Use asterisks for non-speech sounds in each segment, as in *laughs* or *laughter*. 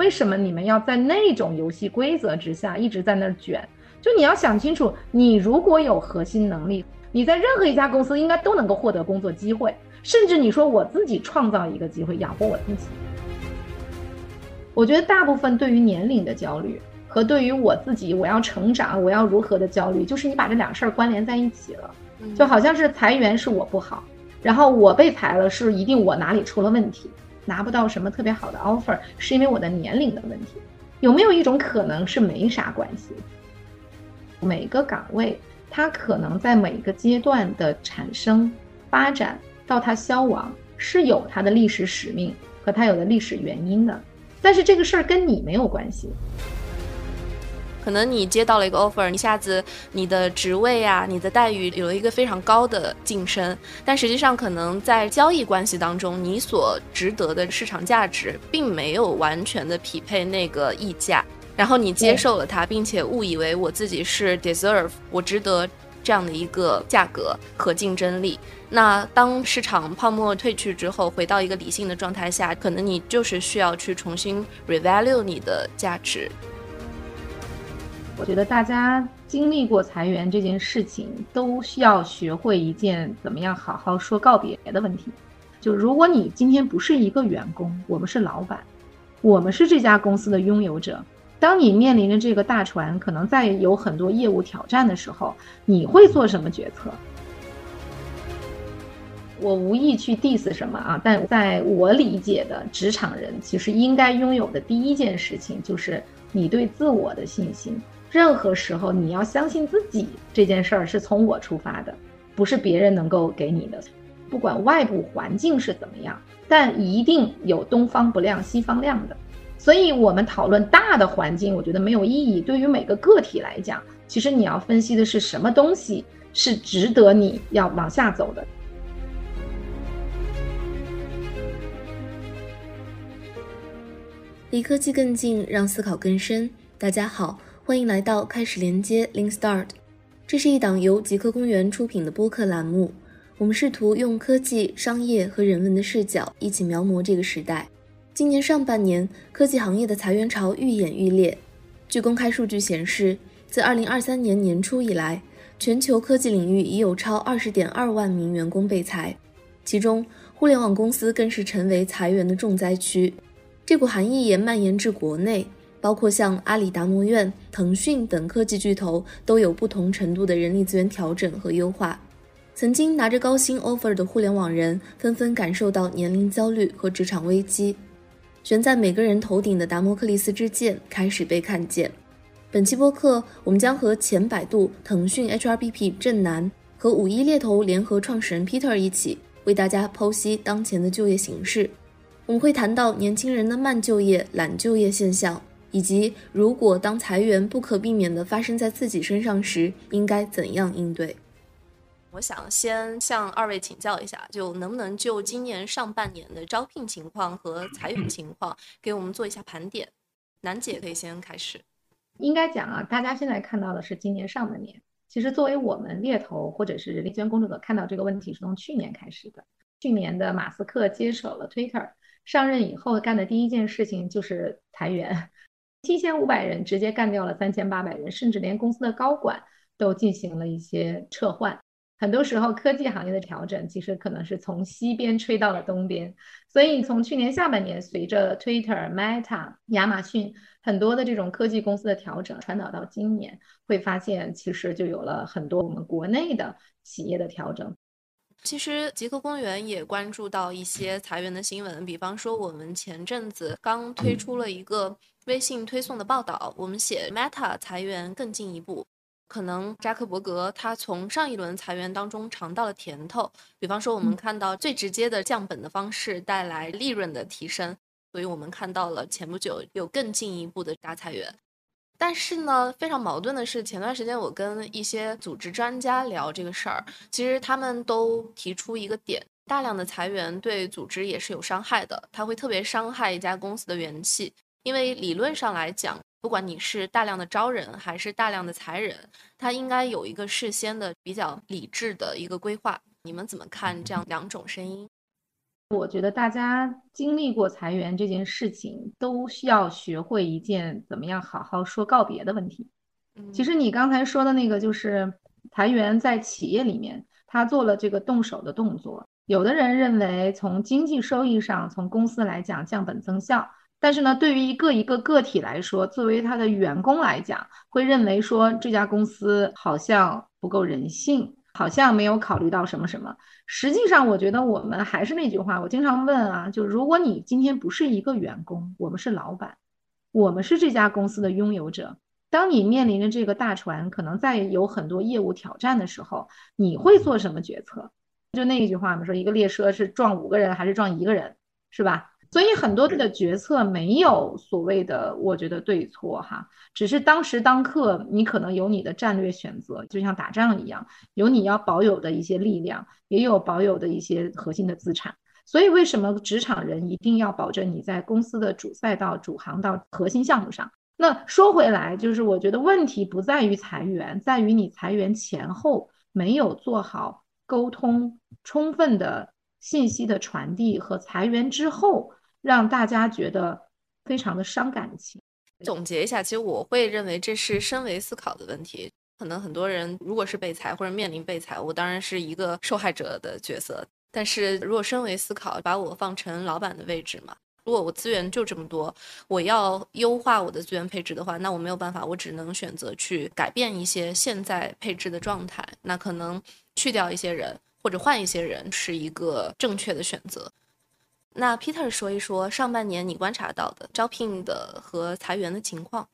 为什么你们要在那种游戏规则之下一直在那儿卷？就你要想清楚，你如果有核心能力，你在任何一家公司应该都能够获得工作机会，甚至你说我自己创造一个机会养活我自己。我觉得大部分对于年龄的焦虑和对于我自己我要成长我要如何的焦虑，就是你把这两事儿关联在一起了，就好像是裁员是我不好，然后我被裁了是一定我哪里出了问题，拿不到什么特别好的 offer 是因为我的年龄的问题，有没有一种可能是没啥关系？每个岗位，它可能在每个阶段的产生、发展到它消亡，是有它的历史使命和它有的历史原因的。但是这个事儿跟你没有关系。可能你接到了一个 offer，一下子你的职位啊、你的待遇有了一个非常高的晋升，但实际上可能在交易关系当中，你所值得的市场价值并没有完全的匹配那个溢价。然后你接受了它，并且误以为我自己是 deserve，我值得这样的一个价格和竞争力。那当市场泡沫退去之后，回到一个理性的状态下，可能你就是需要去重新 revalue 你的价值。我觉得大家经历过裁员这件事情，都需要学会一件怎么样好好说告别的问题。就如果你今天不是一个员工，我们是老板，我们是这家公司的拥有者。当你面临着这个大船可能在有很多业务挑战的时候，你会做什么决策？我无意去 diss 什么啊，但在我理解的职场人，其实应该拥有的第一件事情就是你对自我的信心。任何时候你要相信自己，这件事儿是从我出发的，不是别人能够给你的。不管外部环境是怎么样，但一定有东方不亮西方亮的。所以，我们讨论大的环境，我觉得没有意义。对于每个个体来讲，其实你要分析的是什么东西是值得你要往下走的。离科技更近，让思考更深。大家好，欢迎来到开始连接 Link Start，这是一档由极客公园出品的播客栏目。我们试图用科技、商业和人文的视角，一起描摹这个时代。今年上半年，科技行业的裁员潮愈演愈烈。据公开数据显示，自2023年年初以来，全球科技领域已有超20.2万名员工被裁，其中互联网公司更是成为裁员的重灾区。这股寒意也蔓延至国内，包括像阿里、达摩院、腾讯等科技巨头都有不同程度的人力资源调整和优化。曾经拿着高薪 offer 的互联网人，纷纷感受到年龄焦虑和职场危机。悬在每个人头顶的达摩克利斯之剑开始被看见。本期播客，我们将和前百度、腾讯 HRBP 郑楠和五一猎头联合创始人 Peter 一起，为大家剖析当前的就业形势。我们会谈到年轻人的慢就业、懒就业现象，以及如果当裁员不可避免地发生在自己身上时，应该怎样应对。我想先向二位请教一下，就能不能就今年上半年的招聘情况和裁员情况给我们做一下盘点？楠姐可以先开始。应该讲啊，大家现在看到的是今年上半年。其实作为我们猎头或者是人力资源工作者，看到这个问题是从去年开始的。去年的马斯克接手了 Twitter，上任以后干的第一件事情就是裁员，七千五百人直接干掉了三千八百人，甚至连公司的高管都进行了一些撤换。很多时候，科技行业的调整其实可能是从西边吹到了东边，所以从去年下半年，随着 Twitter、Meta、亚马逊很多的这种科技公司的调整传导到今年，会发现其实就有了很多我们国内的企业的调整。其实极客公园也关注到一些裁员的新闻，比方说我们前阵子刚推出了一个微信推送的报道，我们写 Meta 裁员更进一步。可能扎克伯格他从上一轮裁员当中尝到了甜头，比方说我们看到最直接的降本的方式带来利润的提升，所以我们看到了前不久有更进一步的大裁员。但是呢，非常矛盾的是，前段时间我跟一些组织专家聊这个事儿，其实他们都提出一个点：大量的裁员对组织也是有伤害的，它会特别伤害一家公司的元气，因为理论上来讲。不管你是大量的招人还是大量的裁人，他应该有一个事先的比较理智的一个规划。你们怎么看这样两种声音？我觉得大家经历过裁员这件事情，都需要学会一件怎么样好好说告别的问题。其实你刚才说的那个，就是裁员在企业里面，他做了这个动手的动作。有的人认为从经济收益上，从公司来讲降本增效，但是呢，对于一个一个个体来说，作为他的员工来讲，会认为说这家公司好像不够人性。好像没有考虑到什么什么，实际上我觉得我们还是那句话，我经常问啊，就如果你今天不是一个员工，我们是老板，我们是这家公司的拥有者，当你面临着这个大船可能在有很多业务挑战的时候，你会做什么决策？就那一句话嘛，说一个列车是撞五个人还是撞一个人，是吧？所以很多的决策没有所谓的，我觉得对错哈，只是当时当刻你可能有你的战略选择，就像打仗一样，有你要保有的一些力量，也有保有的一些核心的资产。所以为什么职场人一定要保证你在公司的主赛道、主航道、核心项目上？那说回来，就是我觉得问题不在于裁员，在于你裁员前后没有做好沟通，充分的信息的传递和裁员之后。让大家觉得非常的伤感情。总结一下，其实我会认为这是升维思考的问题。可能很多人如果是被裁或者面临被裁，我当然是一个受害者的角色。但是如果升维思考，把我放成老板的位置嘛，如果我资源就这么多，我要优化我的资源配置的话，那我没有办法，我只能选择去改变一些现在配置的状态。那可能去掉一些人或者换一些人是一个正确的选择。那 Peter 说一说上半年你观察到的招聘的和裁员的情况。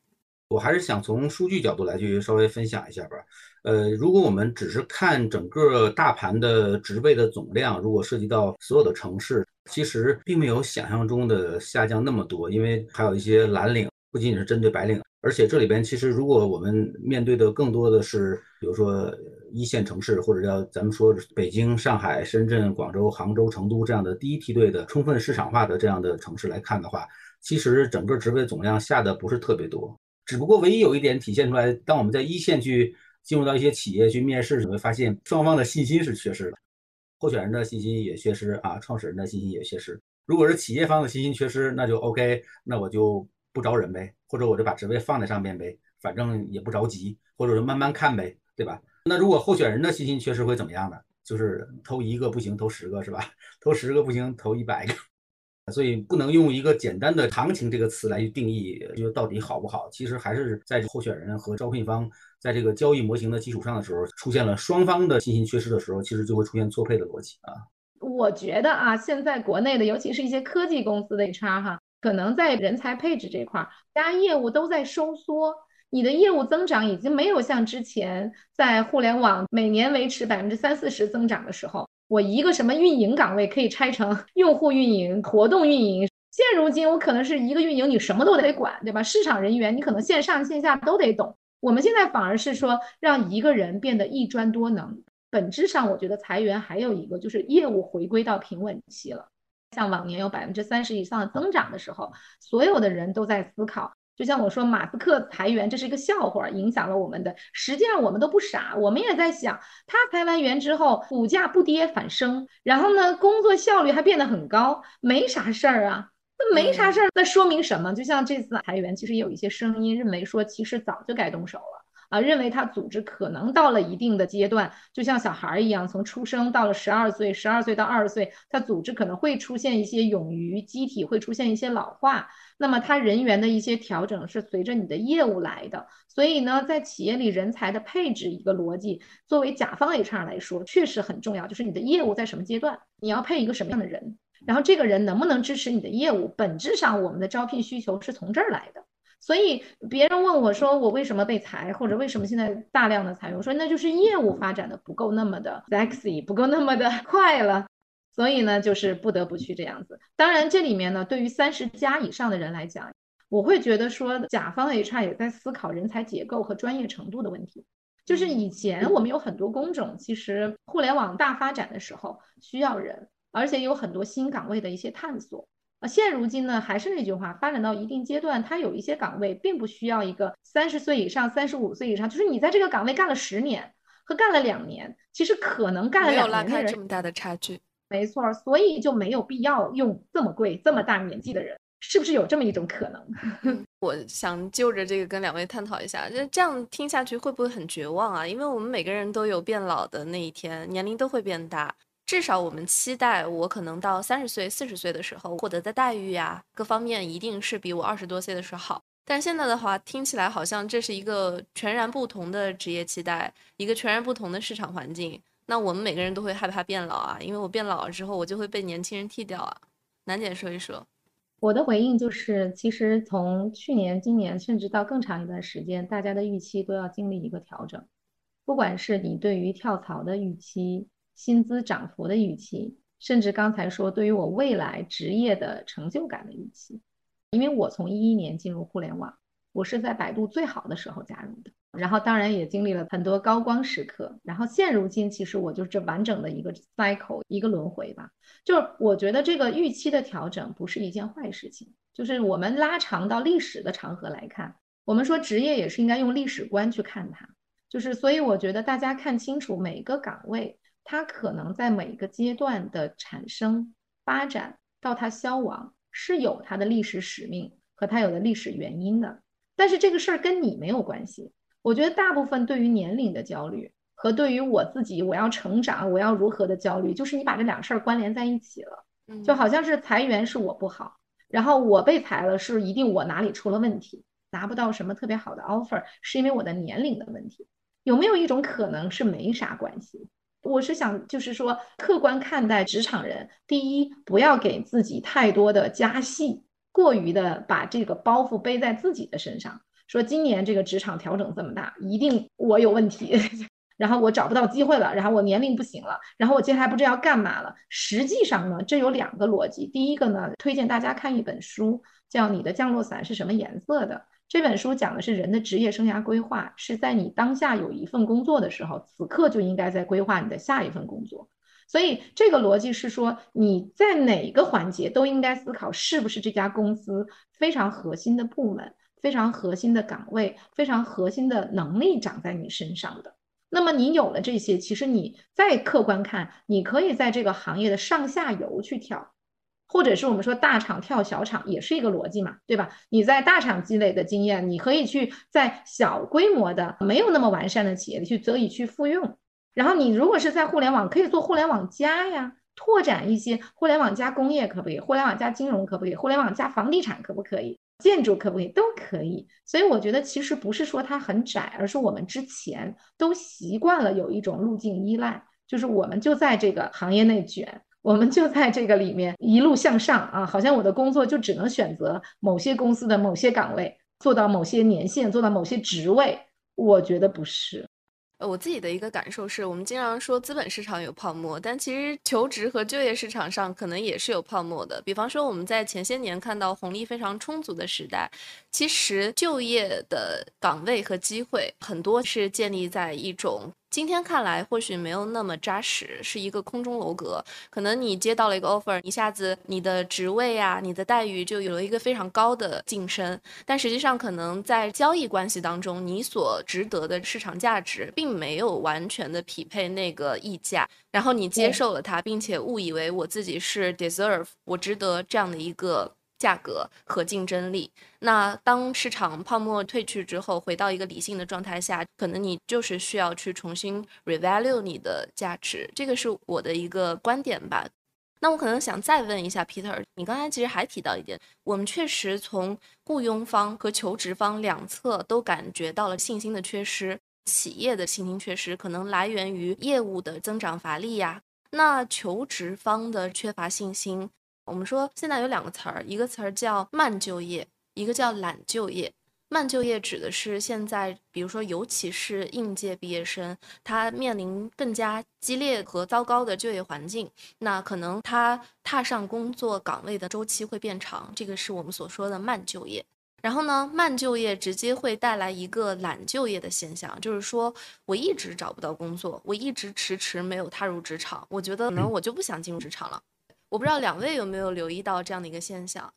我还是想从数据角度来去稍微分享一下吧。呃，如果我们只是看整个大盘的职位的总量，如果涉及到所有的城市，其实并没有想象中的下降那么多，因为还有一些蓝领，不仅仅是针对白领。而且这里边其实，如果我们面对的更多的是，比如说一线城市，或者叫咱们说北京、上海、深圳、广州、杭州、成都这样的第一梯队的充分市场化的这样的城市来看的话，其实整个职位总量下的不是特别多。只不过唯一有一点体现出来，当我们在一线去进入到一些企业去面试，你会发现双方的信心是缺失的，候选人的信心也缺失啊，创始人的信心也缺失。如果是企业方的信心缺失，那就 OK，那我就。不招人呗，或者我就把职位放在上面呗，反正也不着急，或者说慢慢看呗，对吧？那如果候选人的信心缺失会怎么样呢？就是投一个不行，投十个是吧？*laughs* 投十个不行，投一百个。所以不能用一个简单的行情这个词来定义，就到底好不好？其实还是在候选人和招聘方在这个交易模型的基础上的时候，出现了双方的信心缺失的时候，其实就会出现错配的逻辑啊。我觉得啊，现在国内的，尤其是一些科技公司的 HR 哈。可能在人才配置这块儿，大家业务都在收缩，你的业务增长已经没有像之前在互联网每年维持百分之三四十增长的时候，我一个什么运营岗位可以拆成 *laughs* 用户运营、活动运营。现如今我可能是一个运营，你什么都得管，对吧？市场人员你可能线上线下都得懂。我们现在反而是说让一个人变得一专多能。本质上，我觉得裁员还有一个就是业务回归到平稳期了。像往年有百分之三十以上的增长的时候，所有的人都在思考。就像我说，马斯克裁员，这是一个笑话，影响了我们的。实际上我们都不傻，我们也在想，他裁完员之后，股价不跌反升，然后呢，工作效率还变得很高，没啥事儿啊。那没啥事儿，那说明什么？就像这次裁员，其实也有一些声音认为说，其实早就该动手了。啊，认为他组织可能到了一定的阶段，就像小孩一样，从出生到了十二岁，十二岁到二十岁，他组织可能会出现一些冗余，机体会出现一些老化。那么他人员的一些调整是随着你的业务来的。所以呢，在企业里人才的配置一个逻辑，作为甲方 HR 来说，确实很重要，就是你的业务在什么阶段，你要配一个什么样的人，然后这个人能不能支持你的业务。本质上，我们的招聘需求是从这儿来的。所以别人问我说我为什么被裁，或者为什么现在大量的裁员，我说那就是业务发展的不够那么的 sexy，不够那么的快了，所以呢就是不得不去这样子。当然这里面呢，对于三十加以上的人来讲，我会觉得说甲方 HR 也在思考人才结构和专业程度的问题。就是以前我们有很多工种，其实互联网大发展的时候需要人，而且有很多新岗位的一些探索。啊，现如今呢，还是那句话，发展到一定阶段，它有一些岗位并不需要一个三十岁以上、三十五岁以上，就是你在这个岗位干了十年和干了两年，其实可能干了两年没有拉开这么大的差距。没错，所以就没有必要用这么贵、这么大年纪的人，是不是有这么一种可能？*laughs* 我想就着这个跟两位探讨一下，就这样听下去会不会很绝望啊？因为我们每个人都有变老的那一天，年龄都会变大。至少我们期待，我可能到三十岁、四十岁的时候获得的待遇呀，各方面一定是比我二十多岁的时候好。但现在的话，听起来好像这是一个全然不同的职业期待，一个全然不同的市场环境。那我们每个人都会害怕变老啊，因为我变老了之后，我就会被年轻人替掉啊。楠姐说一说，我的回应就是，其实从去年、今年，甚至到更长一段时间，大家的预期都要经历一个调整，不管是你对于跳槽的预期。薪资涨幅的预期，甚至刚才说对于我未来职业的成就感的预期，因为我从一一年进入互联网，我是在百度最好的时候加入的，然后当然也经历了很多高光时刻，然后现如今其实我就是这完整的一个 cycle 一个轮回吧，就是我觉得这个预期的调整不是一件坏事情，就是我们拉长到历史的长河来看，我们说职业也是应该用历史观去看它，就是所以我觉得大家看清楚每个岗位。它可能在每一个阶段的产生、发展到它消亡，是有它的历史使命和它有的历史原因的。但是这个事儿跟你没有关系。我觉得大部分对于年龄的焦虑和对于我自己我要成长我要如何的焦虑，就是你把这两事儿关联在一起了，就好像是裁员是我不好，然后我被裁了是一定我哪里出了问题，拿不到什么特别好的 offer，是因为我的年龄的问题。有没有一种可能是没啥关系？我是想，就是说，客观看待职场人。第一，不要给自己太多的加戏，过于的把这个包袱背在自己的身上。说今年这个职场调整这么大，一定我有问题，*laughs* 然后我找不到机会了，然后我年龄不行了，然后我接下来不知道要干嘛了。实际上呢，这有两个逻辑。第一个呢，推荐大家看一本书，叫《你的降落伞是什么颜色的》。这本书讲的是人的职业生涯规划，是在你当下有一份工作的时候，此刻就应该在规划你的下一份工作。所以这个逻辑是说，你在哪个环节都应该思考，是不是这家公司非常核心的部门、非常核心的岗位、非常核心的能力长在你身上的。那么你有了这些，其实你再客观看，你可以在这个行业的上下游去跳。或者是我们说大厂跳小厂也是一个逻辑嘛，对吧？你在大厂积累的经验，你可以去在小规模的没有那么完善的企业里去得以去复用。然后你如果是在互联网，可以做互联网加呀，拓展一些互联网加工业可不可以？互联网加金融可不可以？互联网加房地产可不可以？建筑可不可以？都可以。所以我觉得其实不是说它很窄，而是我们之前都习惯了有一种路径依赖，就是我们就在这个行业内卷。我们就在这个里面一路向上啊，好像我的工作就只能选择某些公司的某些岗位，做到某些年限，做到某些职位。我觉得不是。呃，我自己的一个感受是，我们经常说资本市场有泡沫，但其实求职和就业市场上可能也是有泡沫的。比方说，我们在前些年看到红利非常充足的时代，其实就业的岗位和机会很多是建立在一种。今天看来或许没有那么扎实，是一个空中楼阁。可能你接到了一个 offer，一下子你的职位呀、你的待遇就有了一个非常高的晋升，但实际上可能在交易关系当中，你所值得的市场价值并没有完全的匹配那个溢价，然后你接受了它，并且误以为我自己是 deserve，我值得这样的一个。价格和竞争力。那当市场泡沫退去之后，回到一个理性的状态下，可能你就是需要去重新 revalue 你的价值。这个是我的一个观点吧。那我可能想再问一下 Peter，你刚才其实还提到一点，我们确实从雇佣方和求职方两侧都感觉到了信心的缺失，企业的信心缺失可能来源于业务的增长乏力呀。那求职方的缺乏信心。我们说现在有两个词儿，一个词儿叫慢就业，一个叫懒就业。慢就业指的是现在，比如说尤其是应届毕业生，他面临更加激烈和糟糕的就业环境，那可能他踏上工作岗位的周期会变长，这个是我们所说的慢就业。然后呢，慢就业直接会带来一个懒就业的现象，就是说我一直找不到工作，我一直迟迟没有踏入职场，我觉得可能我就不想进入职场了。我不知道两位有没有留意到这样的一个现象？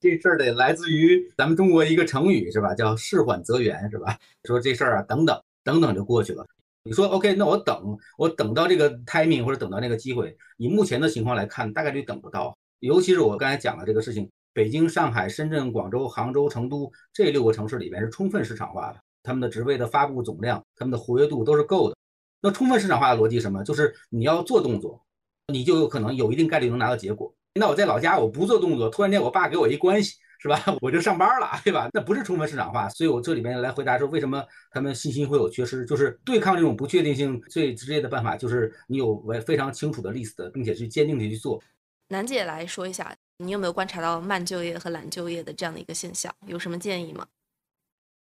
这事儿得来自于咱们中国一个成语是吧？叫事缓则圆是吧？说这事儿啊，等等等等就过去了。你说 OK，那我等，我等到这个 timing 或者等到那个机会，以目前的情况来看，大概率等不到。尤其是我刚才讲的这个事情，北京、上海、深圳、广州、杭州、成都这六个城市里边是充分市场化的，他们的职位的发布总量、他们的活跃度都是够的。那充分市场化的逻辑什么？就是你要做动作，你就有可能有一定概率能拿到结果。那我在老家我不做动作，突然间我爸给我一关系。*laughs* 是吧？*laughs* 我就上班了，*laughs* 对吧？那不是充分市场化，所以我这里面来回答说，为什么他们信心会有缺失？就是对抗这种不确定性最直接的办法，就是你有非常清楚的 list，并且去坚定的去做。楠姐来说一下，你有没有观察到慢就业和懒就业的这样的一个现象？有什么建议吗？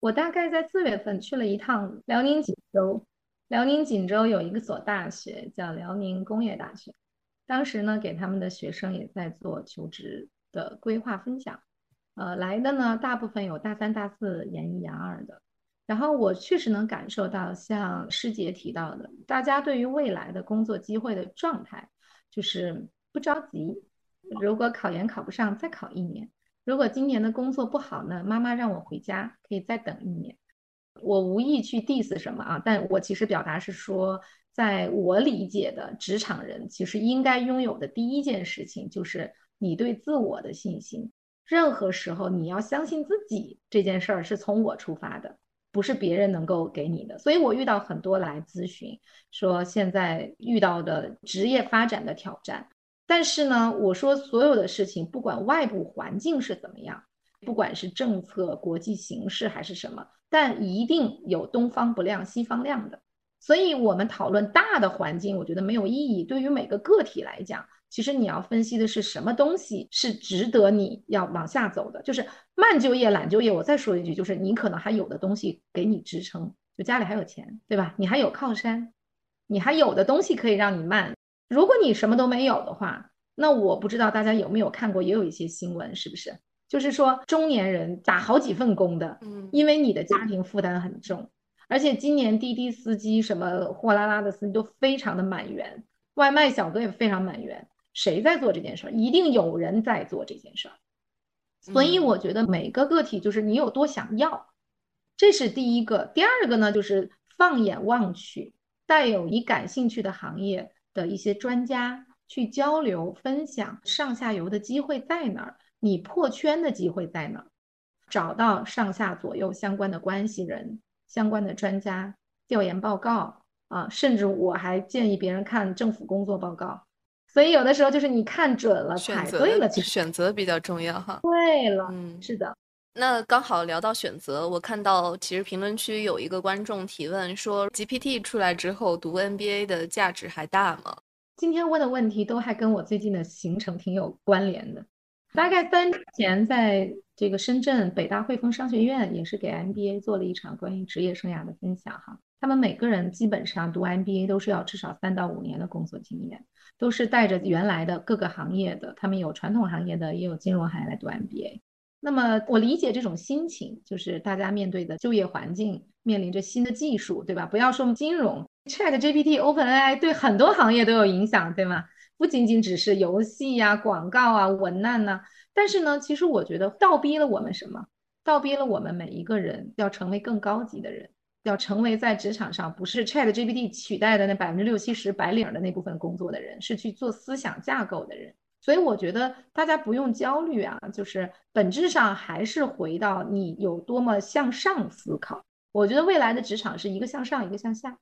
我大概在四月份去了一趟辽宁锦州，辽宁锦州有一个所大学叫辽宁工业大学，当时呢给他们的学生也在做求职的规划分享。呃，来的呢，大部分有大三、大四、研一、研二的。然后我确实能感受到，像师姐提到的，大家对于未来的工作机会的状态，就是不着急。如果考研考不上，再考一年；如果今年的工作不好呢，妈妈让我回家，可以再等一年。我无意去 diss 什么啊，但我其实表达是说，在我理解的职场人，其实应该拥有的第一件事情，就是你对自我的信心。任何时候，你要相信自己这件事儿是从我出发的，不是别人能够给你的。所以我遇到很多来咨询，说现在遇到的职业发展的挑战。但是呢，我说所有的事情，不管外部环境是怎么样，不管是政策、国际形势还是什么，但一定有东方不亮西方亮的。所以我们讨论大的环境，我觉得没有意义。对于每个个体来讲。其实你要分析的是什么东西是值得你要往下走的，就是慢就业、懒就业。我再说一句，就是你可能还有的东西给你支撑，就家里还有钱，对吧？你还有靠山，你还有的东西可以让你慢。如果你什么都没有的话，那我不知道大家有没有看过，也有一些新闻，是不是？就是说中年人打好几份工的，嗯，因为你的家庭负担很重，而且今年滴滴司机什么货拉拉的司机都非常的满员，外卖小哥也非常满员。谁在做这件事儿？一定有人在做这件事儿，所以我觉得每个个体就是你有多想要，这是第一个。第二个呢，就是放眼望去，带有你感兴趣的行业的一些专家去交流分享，上下游的机会在哪儿？你破圈的机会在哪儿？找到上下左右相关的关系人、相关的专家调研报告啊，甚至我还建议别人看政府工作报告。所以有的时候就是你看准了，踩对了，选择比较重要哈。对了，嗯，是的。那刚好聊到选择，我看到其实评论区有一个观众提问说，GPT 出来之后读 MBA 的价值还大吗？今天问的问题都还跟我最近的行程挺有关联的。大概三年前，在这个深圳北大汇丰商学院也是给 MBA 做了一场关于职业生涯的分享哈。他们每个人基本上读 MBA 都是要至少三到五年的工作经验。都是带着原来的各个行业的，他们有传统行业的，也有金融行业来读 MBA。那么我理解这种心情，就是大家面对的就业环境面临着新的技术，对吧？不要说金融，ChatGPT、OpenAI 对很多行业都有影响，对吗？不仅仅只是游戏呀、广告啊、文案呐。但是呢，其实我觉得倒逼了我们什么？倒逼了我们每一个人要成为更高级的人。要成为在职场上不是 Chat GPT 取代的那百分之六七十白领的那部分工作的人，是去做思想架构的人。所以我觉得大家不用焦虑啊，就是本质上还是回到你有多么向上思考。我觉得未来的职场是一个向上，一个向下。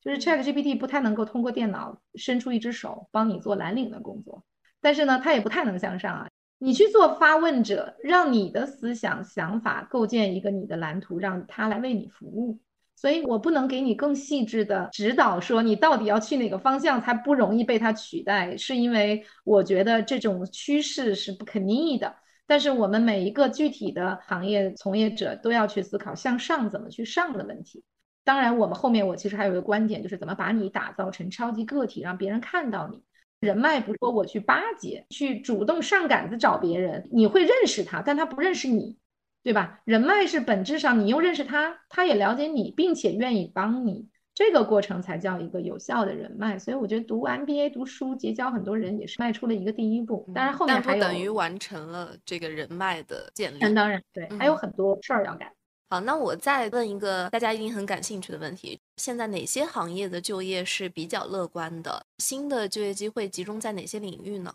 就是 Chat GPT 不太能够通过电脑伸出一只手帮你做蓝领的工作，但是呢，它也不太能向上啊。你去做发问者，让你的思想想法构建一个你的蓝图，让他来为你服务。所以我不能给你更细致的指导，说你到底要去哪个方向才不容易被它取代，是因为我觉得这种趋势是不可逆的。但是我们每一个具体的行业从业者都要去思考向上怎么去上的问题。当然，我们后面我其实还有一个观点，就是怎么把你打造成超级个体，让别人看到你。人脉不说我去巴结，去主动上杆子找别人，你会认识他，但他不认识你。对吧？人脉是本质上，你又认识他，他也了解你，并且愿意帮你，这个过程才叫一个有效的人脉。所以我觉得读 MBA 读书结交很多人也是迈出了一个第一步。当然后面还有，等于完成了这个人脉的建立。当然，对，还有很多事儿要干。好，那我再问一个大家一定很感兴趣的问题：现在哪些行业的就业是比较乐观的？新的就业机会集中在哪些领域呢？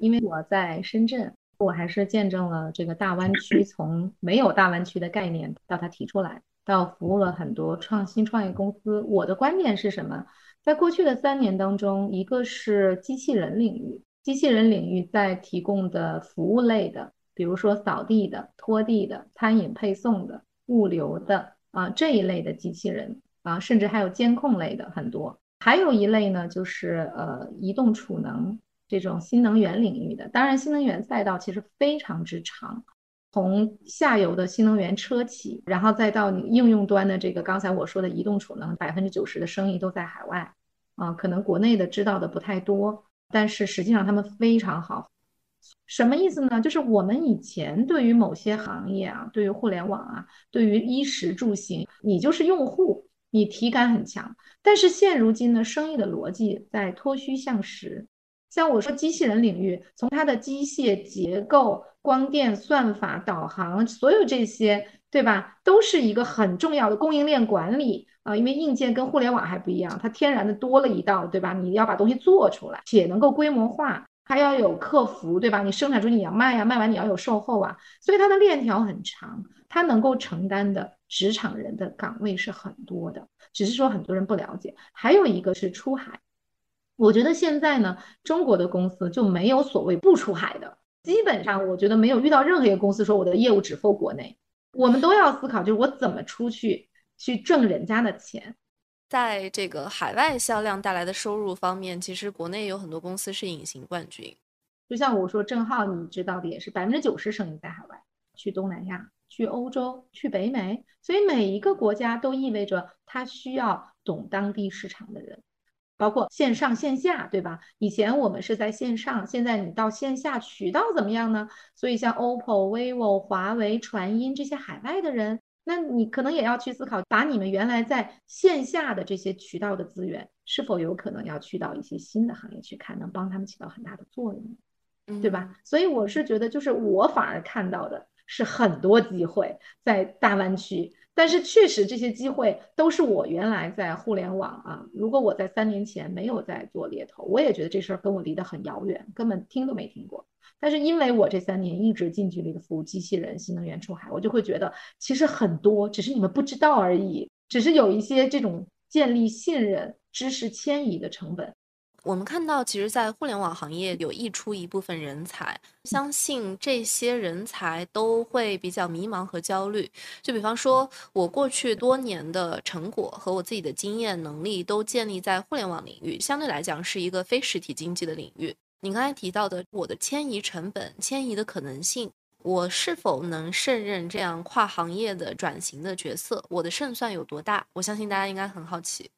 因为我在深圳，我还是见证了这个大湾区从没有大湾区的概念到它提出来，到服务了很多创新创业公司。我的观点是什么？在过去的三年当中，一个是机器人领域，机器人领域在提供的服务类的，比如说扫地的、拖地的、餐饮配送的、物流的啊这一类的机器人。啊，甚至还有监控类的很多，还有一类呢，就是呃移动储能这种新能源领域的。当然，新能源赛道其实非常之长，从下游的新能源车企，然后再到你应用端的这个刚才我说的移动储能，百分之九十的生意都在海外啊，可能国内的知道的不太多，但是实际上他们非常好。什么意思呢？就是我们以前对于某些行业啊，对于互联网啊，对于衣食住行，你就是用户。你体感很强，但是现如今呢，生意的逻辑在脱虚向实。像我说机器人领域，从它的机械结构、光电、算法、导航，所有这些，对吧，都是一个很重要的供应链管理啊。因为硬件跟互联网还不一样，它天然的多了一道，对吧？你要把东西做出来，且能够规模化，还要有客服，对吧？你生产出你要卖呀，卖完你要有售后啊，所以它的链条很长，它能够承担的。职场人的岗位是很多的，只是说很多人不了解。还有一个是出海，我觉得现在呢，中国的公司就没有所谓不出海的，基本上我觉得没有遇到任何一个公司说我的业务只 for 国内，我们都要思考，就是我怎么出去去挣人家的钱。在这个海外销量带来的收入方面，其实国内有很多公司是隐形冠军。就像我说，郑浩你知道的也是，百分之九十生意在海外，去东南亚。去欧洲，去北美，所以每一个国家都意味着它需要懂当地市场的人，包括线上线下，对吧？以前我们是在线上，现在你到线下渠道怎么样呢？所以像 OPPO、vivo、华为、传音这些海外的人，那你可能也要去思考，把你们原来在线下的这些渠道的资源，是否有可能要去到一些新的行业去看，能帮他们起到很大的作用，对吧？所以我是觉得，就是我反而看到的。是很多机会在大湾区，但是确实这些机会都是我原来在互联网啊。如果我在三年前没有在做猎头，我也觉得这事儿跟我离得很遥远，根本听都没听过。但是因为我这三年一直近距离的服务机器人、新能源出海，我就会觉得其实很多，只是你们不知道而已，只是有一些这种建立信任、知识迁移的成本。我们看到，其实，在互联网行业有溢出一部分人才，相信这些人才都会比较迷茫和焦虑。就比方说，我过去多年的成果和我自己的经验能力都建立在互联网领域，相对来讲是一个非实体经济的领域。你刚才提到的，我的迁移成本、迁移的可能性，我是否能胜任这样跨行业的转型的角色？我的胜算有多大？我相信大家应该很好奇。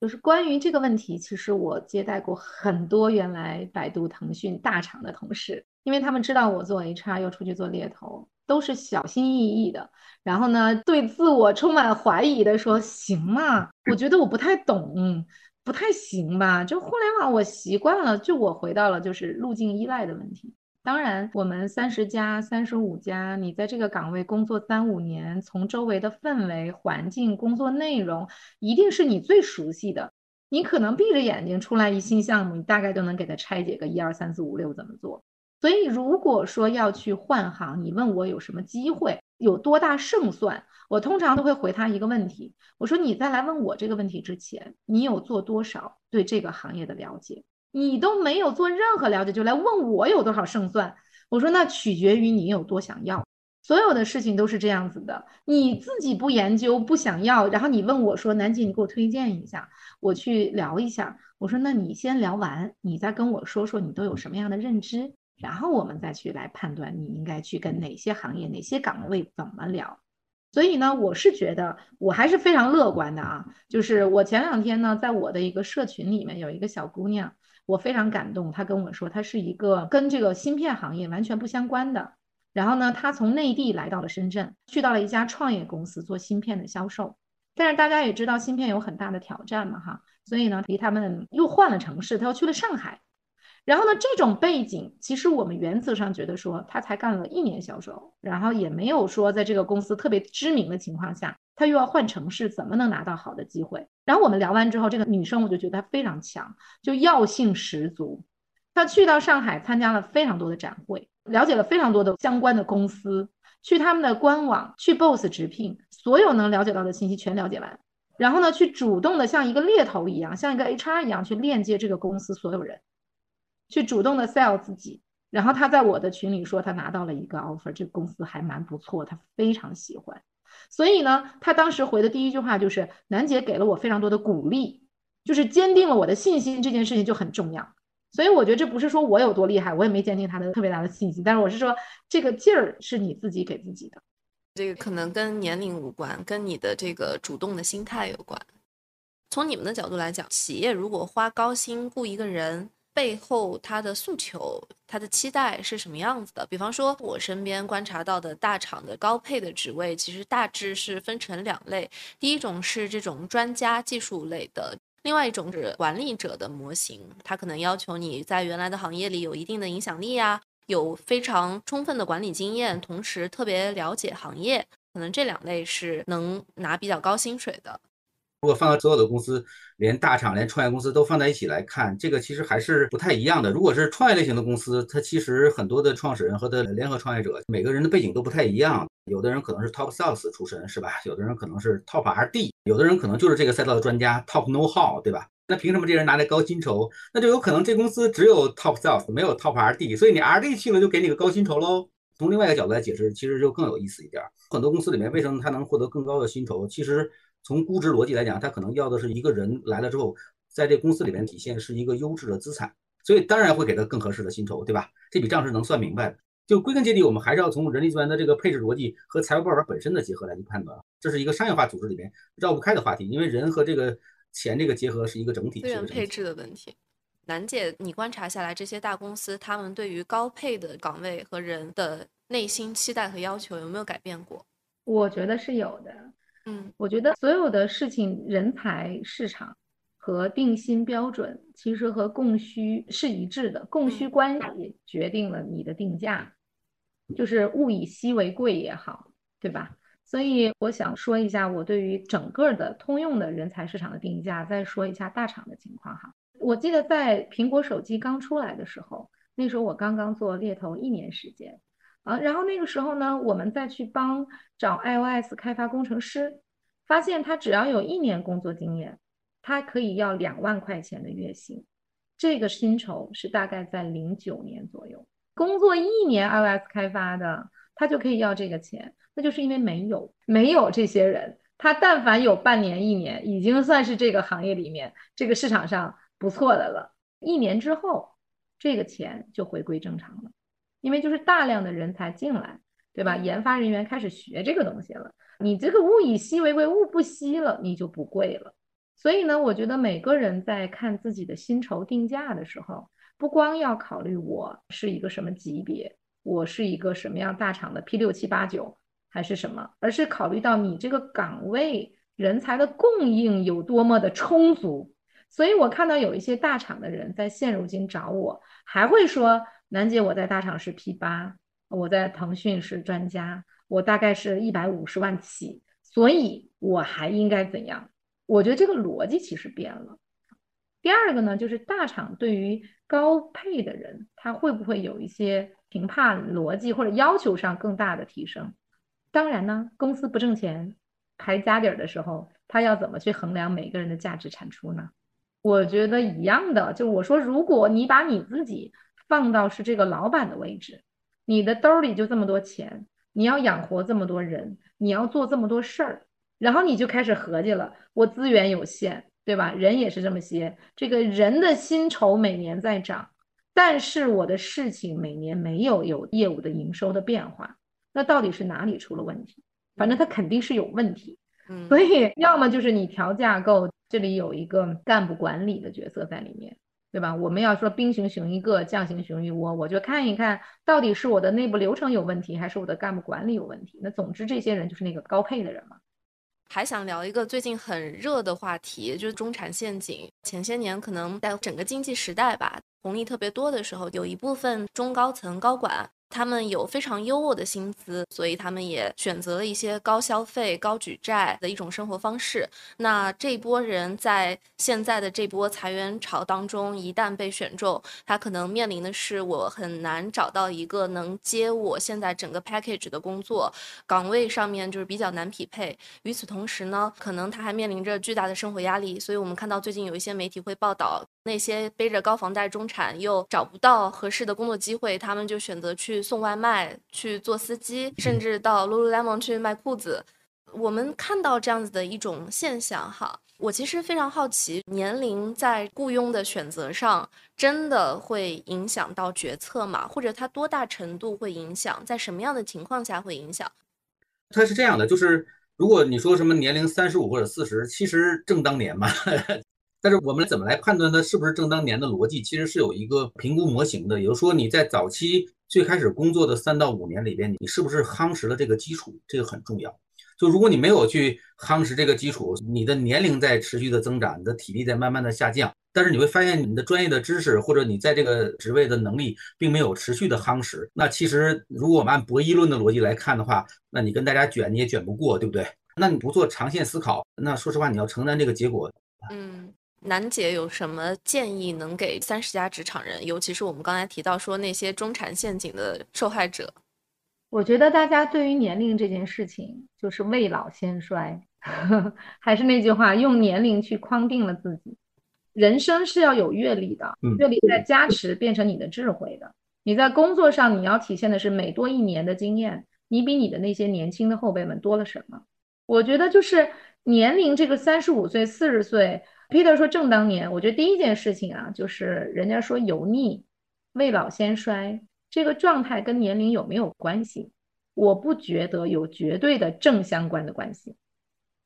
就是关于这个问题，其实我接待过很多原来百度、腾讯大厂的同事，因为他们知道我做 HR 又出去做猎头，都是小心翼翼的。然后呢，对自我充满怀疑的说：“行吗？我觉得我不太懂，不太行吧？就互联网我习惯了，就我回到了就是路径依赖的问题。”当然，我们三十家、三十五家，你在这个岗位工作三五年，从周围的氛围、环境、工作内容，一定是你最熟悉的。你可能闭着眼睛出来一新项目，你大概都能给它拆解个一二三四五六怎么做。所以，如果说要去换行，你问我有什么机会，有多大胜算，我通常都会回他一个问题：我说你在来问我这个问题之前，你有做多少对这个行业的了解？你都没有做任何了解，就来问我有多少胜算？我说那取决于你有多想要。所有的事情都是这样子的，你自己不研究不想要，然后你问我说南姐，你给我推荐一下，我去聊一下。我说那你先聊完，你再跟我说说你都有什么样的认知，然后我们再去来判断你应该去跟哪些行业、哪些岗位怎么聊。所以呢，我是觉得我还是非常乐观的啊。就是我前两天呢，在我的一个社群里面有一个小姑娘。我非常感动，他跟我说，他是一个跟这个芯片行业完全不相关的。然后呢，他从内地来到了深圳，去到了一家创业公司做芯片的销售。但是大家也知道，芯片有很大的挑战嘛，哈。所以呢，离他们又换了城市，他又去了上海。然后呢，这种背景其实我们原则上觉得说他才干了一年销售，然后也没有说在这个公司特别知名的情况下，他又要换城市，怎么能拿到好的机会？然后我们聊完之后，这个女生我就觉得她非常强，就要性十足。她去到上海参加了非常多的展会，了解了非常多的相关的公司，去他们的官网，去 BOSS 直聘，所有能了解到的信息全了解完。然后呢，去主动的像一个猎头一样，像一个 HR 一样去链接这个公司所有人。去主动的 sell 自己，然后他在我的群里说他拿到了一个 offer，这个公司还蛮不错，他非常喜欢，所以呢，他当时回的第一句话就是楠姐给了我非常多的鼓励，就是坚定了我的信心，这件事情就很重要。所以我觉得这不是说我有多厉害，我也没坚定他的特别大的信心，但是我是说这个劲儿是你自己给自己的，这个可能跟年龄无关，跟你的这个主动的心态有关。从你们的角度来讲，企业如果花高薪雇一个人。背后他的诉求、他的期待是什么样子的？比方说，我身边观察到的大厂的高配的职位，其实大致是分成两类。第一种是这种专家技术类的，另外一种是管理者的模型，他可能要求你在原来的行业里有一定的影响力啊，有非常充分的管理经验，同时特别了解行业。可能这两类是能拿比较高薪水的。如果放到所有的公司，连大厂、连创业公司都放在一起来看，这个其实还是不太一样的。如果是创业类型的公司，它其实很多的创始人和的联合创业者，每个人的背景都不太一样。有的人可能是 top sales 出身，是吧？有的人可能是 top RD，有的人可能就是这个赛道的专家，top know how，对吧？那凭什么这人拿来高薪酬？那就有可能这公司只有 top sales，没有 top RD，所以你 RD 去了就给你个高薪酬喽。从另外一个角度来解释，其实就更有意思一点。很多公司里面为什么他能获得更高的薪酬？其实。从估值逻辑来讲，他可能要的是一个人来了之后，在这公司里面体现是一个优质的资产，所以当然会给他更合适的薪酬，对吧？这笔账是能算明白的。就归根结底，我们还是要从人力资源的这个配置逻辑和财务报表本身的结合来去判断。这是一个商业化组织里面绕不开的话题，因为人和这个钱这个结合是一个整体。资源配置的问题，楠姐，你观察下来，这些大公司他们对于高配的岗位和人的内心期待和要求有没有改变过？我觉得是有的。嗯，我觉得所有的事情，人才市场和定薪标准其实和供需是一致的，供需关系决定了你的定价，就是物以稀为贵也好，对吧？所以我想说一下我对于整个的通用的人才市场的定价，再说一下大厂的情况哈。我记得在苹果手机刚出来的时候，那时候我刚刚做猎头一年时间。啊，然后那个时候呢，我们再去帮找 iOS 开发工程师，发现他只要有一年工作经验，他可以要两万块钱的月薪，这个薪酬是大概在零九年左右，工作一年 iOS 开发的，他就可以要这个钱，那就是因为没有没有这些人，他但凡有半年一年，已经算是这个行业里面这个市场上不错的了，一年之后，这个钱就回归正常了。因为就是大量的人才进来，对吧？研发人员开始学这个东西了，你这个物以稀为贵，物不稀了，你就不贵了。所以呢，我觉得每个人在看自己的薪酬定价的时候，不光要考虑我是一个什么级别，我是一个什么样大厂的 P 六七八九还是什么，而是考虑到你这个岗位人才的供应有多么的充足。所以我看到有一些大厂的人在现如今找我，还会说。楠姐，我在大厂是 P 八，我在腾讯是专家，我大概是一百五十万起，所以我还应该怎样？我觉得这个逻辑其实变了。第二个呢，就是大厂对于高配的人，他会不会有一些评判逻辑或者要求上更大的提升？当然呢，公司不挣钱，排家底儿的时候，他要怎么去衡量每个人的价值产出呢？我觉得一样的，就我说，如果你把你自己。放到是这个老板的位置，你的兜里就这么多钱，你要养活这么多人，你要做这么多事儿，然后你就开始合计了，我资源有限，对吧？人也是这么些，这个人的薪酬每年在涨，但是我的事情每年没有有业务的营收的变化，那到底是哪里出了问题？反正他肯定是有问题，嗯，所以要么就是你调架构，这里有一个干部管理的角色在里面。对吧？我们要说兵行熊一个，将行熊一窝，我就看一看到底是我的内部流程有问题，还是我的干部管理有问题。那总之，这些人就是那个高配的人嘛。还想聊一个最近很热的话题，就是中产陷阱。前些年可能在整个经济时代吧，红利特别多的时候，有一部分中高层高管。他们有非常优渥的薪资，所以他们也选择了一些高消费、高举债的一种生活方式。那这波人在现在的这波裁员潮当中，一旦被选中，他可能面临的是我很难找到一个能接我现在整个 package 的工作岗位上面就是比较难匹配。与此同时呢，可能他还面临着巨大的生活压力。所以我们看到最近有一些媒体会报道。那些背着高房贷中产又找不到合适的工作机会，他们就选择去送外卖、去做司机，甚至到 Lululemon 去卖裤子。我们看到这样子的一种现象，哈，我其实非常好奇，年龄在雇佣的选择上真的会影响到决策吗？或者它多大程度会影响？在什么样的情况下会影响？它是这样的，就是如果你说什么年龄三十五或者四十，其实正当年嘛。但是我们怎么来判断它是不是正当年的逻辑？其实是有一个评估模型的。也就是说，你在早期最开始工作的三到五年里边，你是不是夯实了这个基础？这个很重要。就如果你没有去夯实这个基础，你的年龄在持续的增长，你的体力在慢慢的下降，但是你会发现你的专业的知识或者你在这个职位的能力并没有持续的夯实。那其实如果我们按博弈论的逻辑来看的话，那你跟大家卷你也卷不过，对不对？那你不做长线思考，那说实话你要承担这个结果。嗯。楠姐有什么建议能给三十加职场人，尤其是我们刚才提到说那些中产陷阱的受害者？我觉得大家对于年龄这件事情，就是未老先衰，*laughs* 还是那句话，用年龄去框定了自己。人生是要有阅历的，阅历在加持变成你的智慧的。你在工作上你要体现的是每多一年的经验，你比你的那些年轻的后辈们多了什么？我觉得就是年龄这个三十五岁、四十岁。Peter 说：“正当年，我觉得第一件事情啊，就是人家说油腻、未老先衰这个状态跟年龄有没有关系？我不觉得有绝对的正相关的关系，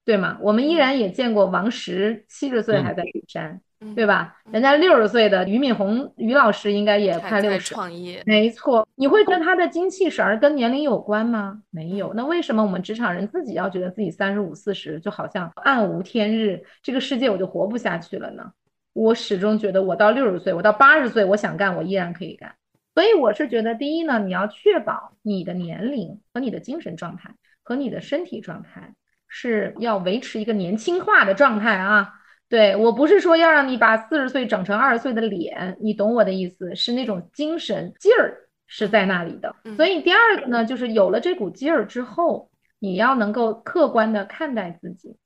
对吗？我们依然也见过王石七十岁还在釜山。”对吧？人家六十岁的俞敏洪俞老师应该也快六十，创业没错。你会觉得他的精气神儿跟年龄有关吗？没有。那为什么我们职场人自己要觉得自己三十五、四十就好像暗无天日，这个世界我就活不下去了呢？我始终觉得，我到六十岁，我到八十岁，我想干，我依然可以干。所以我是觉得，第一呢，你要确保你的年龄和你的精神状态和你的身体状态是要维持一个年轻化的状态啊。对我不是说要让你把四十岁整成二十岁的脸，你懂我的意思，是那种精神劲儿是在那里的。所以第二个呢，就是有了这股劲儿之后，你要能够客观的看待自己，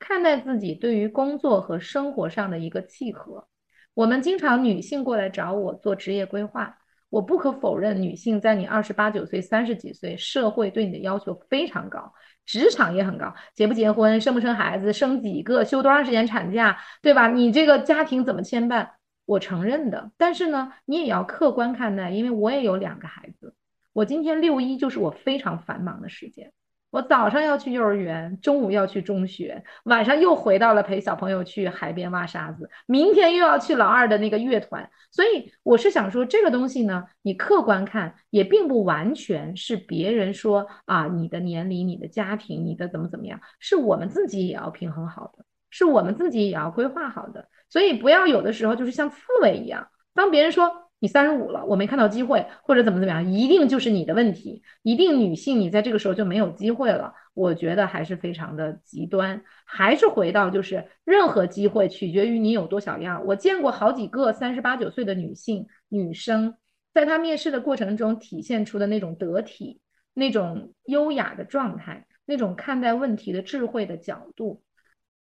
看待自己对于工作和生活上的一个契合。我们经常女性过来找我做职业规划，我不可否认，女性在你二十八九岁、三十几岁，社会对你的要求非常高。职场也很高，结不结婚，生不生孩子，生几个，休多长时间产假，对吧？你这个家庭怎么牵绊？我承认的，但是呢，你也要客观看待，因为我也有两个孩子，我今天六一就是我非常繁忙的时间。我早上要去幼儿园，中午要去中学，晚上又回到了陪小朋友去海边挖沙子，明天又要去老二的那个乐团。所以我是想说，这个东西呢，你客观看也并不完全是别人说啊，你的年龄、你的家庭、你的怎么怎么样，是我们自己也要平衡好的，是我们自己也要规划好的。所以不要有的时候就是像刺猬一样，当别人说。你三十五了，我没看到机会，或者怎么怎么样，一定就是你的问题，一定女性你在这个时候就没有机会了。我觉得还是非常的极端，还是回到就是任何机会取决于你有多小样。我见过好几个三十八九岁的女性女生，在她面试的过程中体现出的那种得体、那种优雅的状态、那种看待问题的智慧的角度。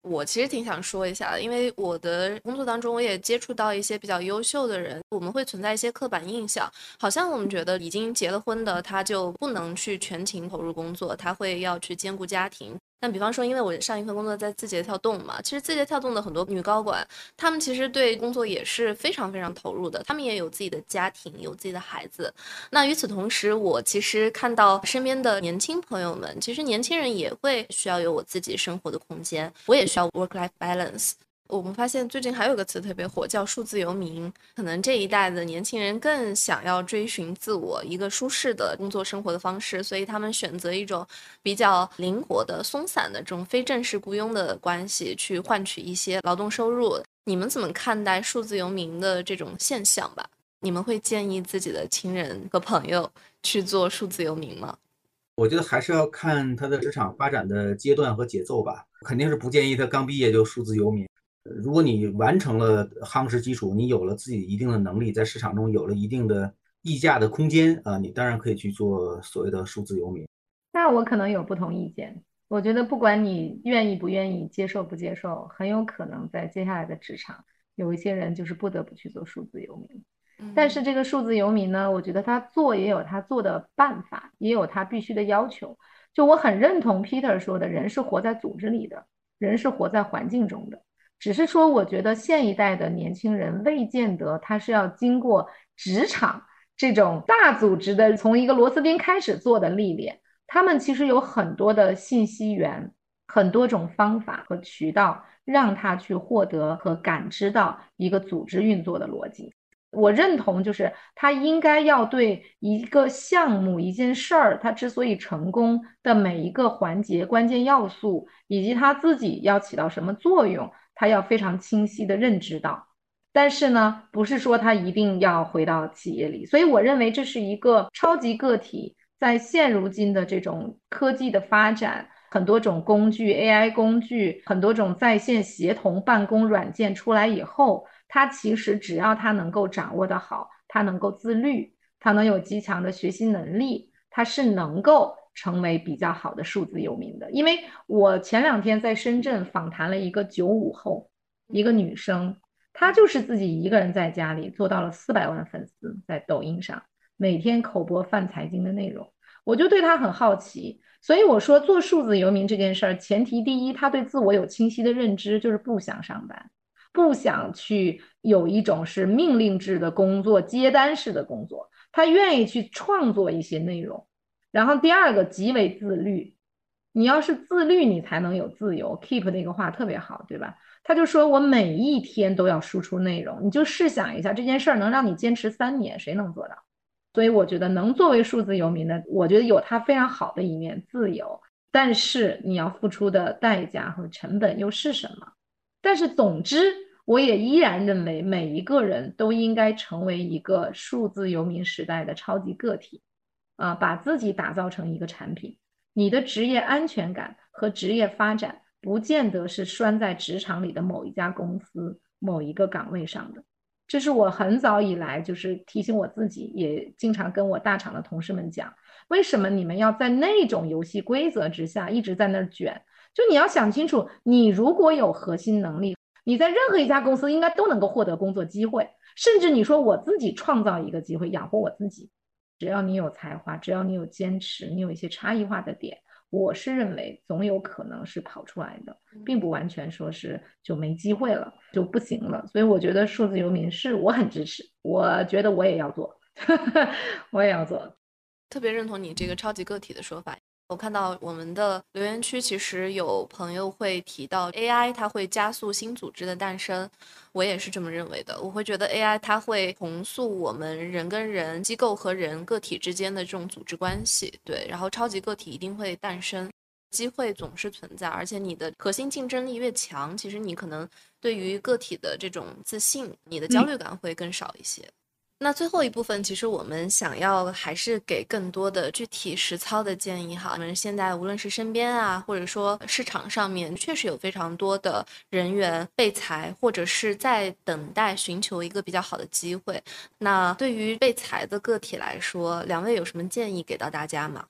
我其实挺想说一下，因为我的工作当中，我也接触到一些比较优秀的人，我们会存在一些刻板印象，好像我们觉得已经结了婚的他就不能去全情投入工作，他会要去兼顾家庭。那比方说，因为我上一份工作在字节跳动嘛，其实字节跳动的很多女高管，她们其实对工作也是非常非常投入的，她们也有自己的家庭，有自己的孩子。那与此同时，我其实看到身边的年轻朋友们，其实年轻人也会需要有我自己生活的空间，我也需要 work life balance。我们发现最近还有个词特别火，叫数字游民。可能这一代的年轻人更想要追寻自我一个舒适的工作生活的方式，所以他们选择一种比较灵活的、松散的这种非正式雇佣的关系，去换取一些劳动收入。你们怎么看待数字游民的这种现象吧？你们会建议自己的亲人和朋友去做数字游民吗？我觉得还是要看他的职场发展的阶段和节奏吧，肯定是不建议他刚毕业就数字游民。如果你完成了夯实基础，你有了自己一定的能力，在市场中有了一定的溢价的空间啊，你当然可以去做所谓的数字游民。那我可能有不同意见。我觉得不管你愿意不愿意接受不接受，很有可能在接下来的职场，有一些人就是不得不去做数字游民。但是这个数字游民呢，我觉得他做也有他做的办法，也有他必须的要求。就我很认同 Peter 说的，人是活在组织里的，人是活在环境中的。只是说，我觉得现一代的年轻人未见得他是要经过职场这种大组织的从一个螺丝钉开始做的历练，他们其实有很多的信息源，很多种方法和渠道，让他去获得和感知到一个组织运作的逻辑。我认同，就是他应该要对一个项目、一件事儿，他之所以成功的每一个环节、关键要素，以及他自己要起到什么作用。他要非常清晰的认知到，但是呢，不是说他一定要回到企业里，所以我认为这是一个超级个体在现如今的这种科技的发展，很多种工具，AI 工具，很多种在线协同办公软件出来以后，他其实只要他能够掌握的好，他能够自律，他能有极强的学习能力，他是能够。成为比较好的数字游民的，因为我前两天在深圳访谈了一个九五后，一个女生，她就是自己一个人在家里做到了四百万粉丝，在抖音上每天口播泛财经的内容，我就对她很好奇，所以我说做数字游民这件事儿，前提第一，他对自我有清晰的认知，就是不想上班，不想去有一种是命令制的工作、接单式的工作，他愿意去创作一些内容。然后第二个极为自律，你要是自律，你才能有自由。Keep 那个话特别好，对吧？他就说我每一天都要输出内容，你就试想一下这件事儿能让你坚持三年，谁能做到？所以我觉得能作为数字游民的，我觉得有它非常好的一面，自由。但是你要付出的代价和成本又是什么？但是总之，我也依然认为每一个人都应该成为一个数字游民时代的超级个体。啊，把自己打造成一个产品，你的职业安全感和职业发展不见得是拴在职场里的某一家公司某一个岗位上的。这是我很早以来就是提醒我自己，也经常跟我大厂的同事们讲，为什么你们要在那种游戏规则之下一直在那儿卷？就你要想清楚，你如果有核心能力，你在任何一家公司应该都能够获得工作机会，甚至你说我自己创造一个机会养活我自己。只要你有才华，只要你有坚持，你有一些差异化的点，我是认为总有可能是跑出来的，并不完全说是就没机会了，就不行了。所以我觉得数字游民是我很支持，我觉得我也要做，*laughs* 我也要做，特别认同你这个超级个体的说法。我看到我们的留言区，其实有朋友会提到 AI，它会加速新组织的诞生。我也是这么认为的。我会觉得 AI 它会重塑我们人跟人、机构和人、个体之间的这种组织关系。对，然后超级个体一定会诞生，机会总是存在，而且你的核心竞争力越强，其实你可能对于个体的这种自信，你的焦虑感会更少一些。那最后一部分，其实我们想要还是给更多的具体实操的建议哈。我们现在无论是身边啊，或者说市场上面，确实有非常多的人员被裁，或者是在等待寻求一个比较好的机会。那对于被裁的个体来说，两位有什么建议给到大家吗？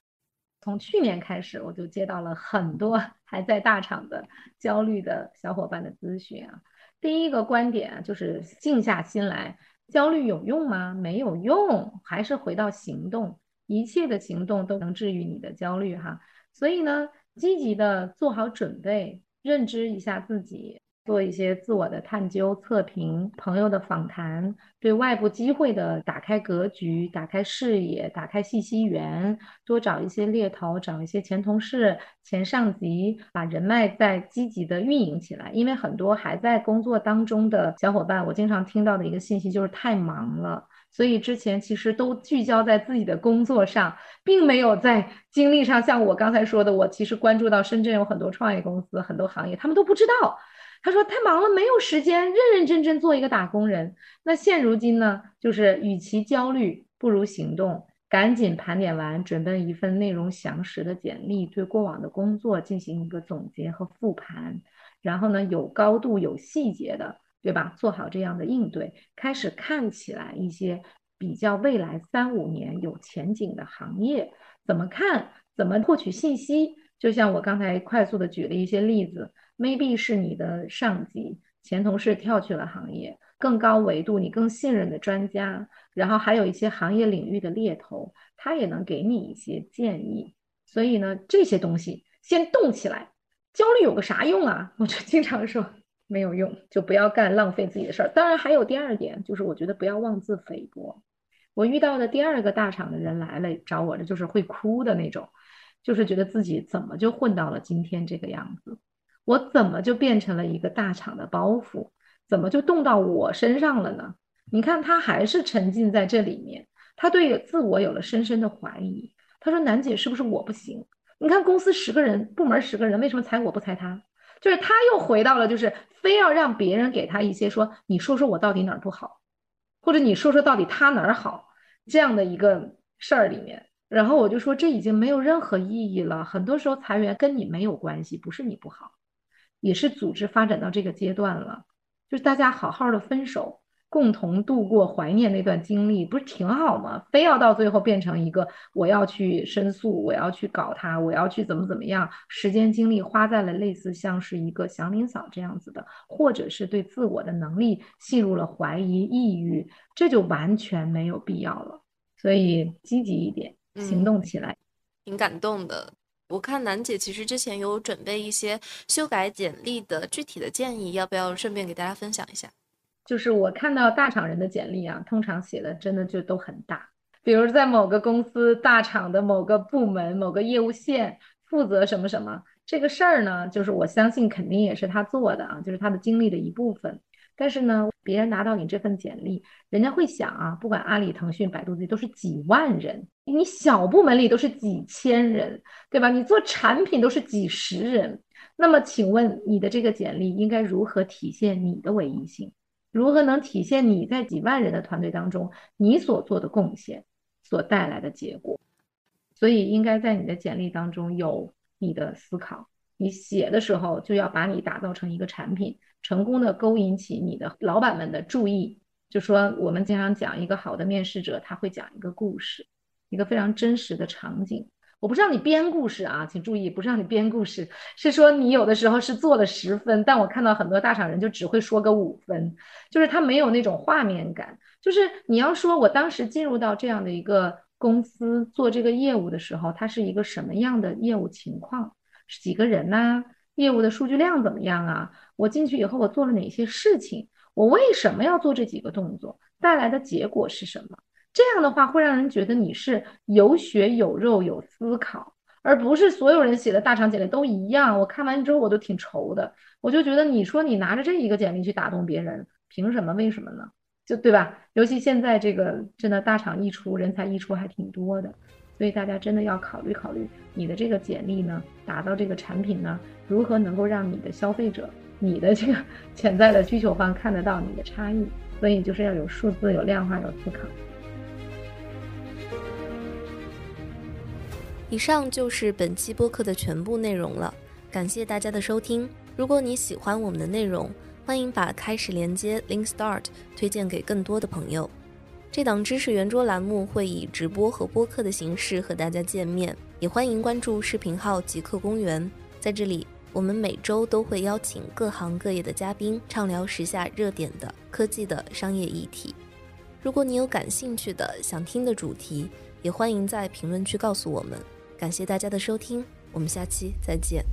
从去年开始，我就接到了很多 *laughs* 还在大厂的焦虑的小伙伴的咨询啊。第一个观点，就是静下心来。焦虑有用吗？没有用，还是回到行动，一切的行动都能治愈你的焦虑哈。所以呢，积极的做好准备，认知一下自己，做一些自我的探究、测评、朋友的访谈，对外部机会的打开格局、打开视野、打开信息源，多找一些猎头，找一些前同事、前上级，把人脉再积极的运营起来。因为很多还在工作当中的小伙伴，我经常听到的一个信息就是太忙了，所以之前其实都聚焦在自己的工作上，并没有在精力上。像我刚才说的，我其实关注到深圳有很多创业公司、很多行业，他们都不知道。他说太忙了，没有时间认认真真做一个打工人。那现如今呢，就是与其焦虑，不如行动，赶紧盘点完，准备一份内容详实的简历，对过往的工作进行一个总结和复盘，然后呢，有高度、有细节的，对吧？做好这样的应对，开始看起来一些比较未来三五年有前景的行业，怎么看？怎么获取信息？就像我刚才快速的举了一些例子。Maybe 是你的上级、前同事跳去了行业，更高维度你更信任的专家，然后还有一些行业领域的猎头，他也能给你一些建议。所以呢，这些东西先动起来。焦虑有个啥用啊？*laughs* 我就经常说没有用，就不要干浪费自己的事儿。当然还有第二点，就是我觉得不要妄自菲薄。我遇到的第二个大厂的人来了找我的，就是会哭的那种，就是觉得自己怎么就混到了今天这个样子。我怎么就变成了一个大厂的包袱？怎么就动到我身上了呢？你看他还是沉浸在这里面，他对自我有了深深的怀疑。他说：“楠姐，是不是我不行？你看公司十个人，部门十个人，为什么裁我不裁他？就是他又回到了，就是非要让别人给他一些说，你说说我到底哪儿不好，或者你说说到底他哪儿好这样的一个事儿里面。然后我就说，这已经没有任何意义了。很多时候裁员跟你没有关系，不是你不好。”也是组织发展到这个阶段了，就是大家好好的分手，共同度过怀念那段经历，不是挺好吗？非要到最后变成一个我要去申诉，我要去搞他，我要去怎么怎么样，时间精力花在了类似像是一个祥林嫂这样子的，或者是对自我的能力陷入了怀疑、抑郁，这就完全没有必要了。所以积极一点，行动起来，挺感动的。我看楠姐其实之前有准备一些修改简历的具体的建议，要不要顺便给大家分享一下？就是我看到大厂人的简历啊，通常写的真的就都很大，比如在某个公司大厂的某个部门、某个业务线负责什么什么，这个事儿呢，就是我相信肯定也是他做的啊，就是他的经历的一部分。但是呢，别人拿到你这份简历，人家会想啊，不管阿里、腾讯、百度这些都是几万人，你小部门里都是几千人，对吧？你做产品都是几十人，那么请问你的这个简历应该如何体现你的唯一性？如何能体现你在几万人的团队当中你所做的贡献所带来的结果？所以应该在你的简历当中有你的思考，你写的时候就要把你打造成一个产品。成功的勾引起你的老板们的注意，就说我们经常讲一个好的面试者，他会讲一个故事，一个非常真实的场景。我不是让你编故事啊，请注意，不是让你编故事，是说你有的时候是做了十分，但我看到很多大厂人就只会说个五分，就是他没有那种画面感。就是你要说我当时进入到这样的一个公司做这个业务的时候，它是一个什么样的业务情况？是几个人呢？业务的数据量怎么样啊？我进去以后，我做了哪些事情？我为什么要做这几个动作？带来的结果是什么？这样的话会让人觉得你是有血有肉、有思考，而不是所有人写的大厂简历都一样。我看完之后我都挺愁的，我就觉得你说你拿着这一个简历去打动别人，凭什么？为什么呢？就对吧？尤其现在这个真的大厂溢出，人才溢出还挺多的。所以大家真的要考虑考虑，你的这个简历呢，打造这个产品呢，如何能够让你的消费者、你的这个潜在的需求方看得到你的差异？*laughs* 所以就是要有数字、有量化、有思考。以上就是本期播客的全部内容了，感谢大家的收听。如果你喜欢我们的内容，欢迎把开始连接 Link Start 推荐给更多的朋友。这档知识圆桌栏目会以直播和播客的形式和大家见面，也欢迎关注视频号“极客公园”。在这里，我们每周都会邀请各行各业的嘉宾，畅聊时下热点的科技的商业议题。如果你有感兴趣的、想听的主题，也欢迎在评论区告诉我们。感谢大家的收听，我们下期再见。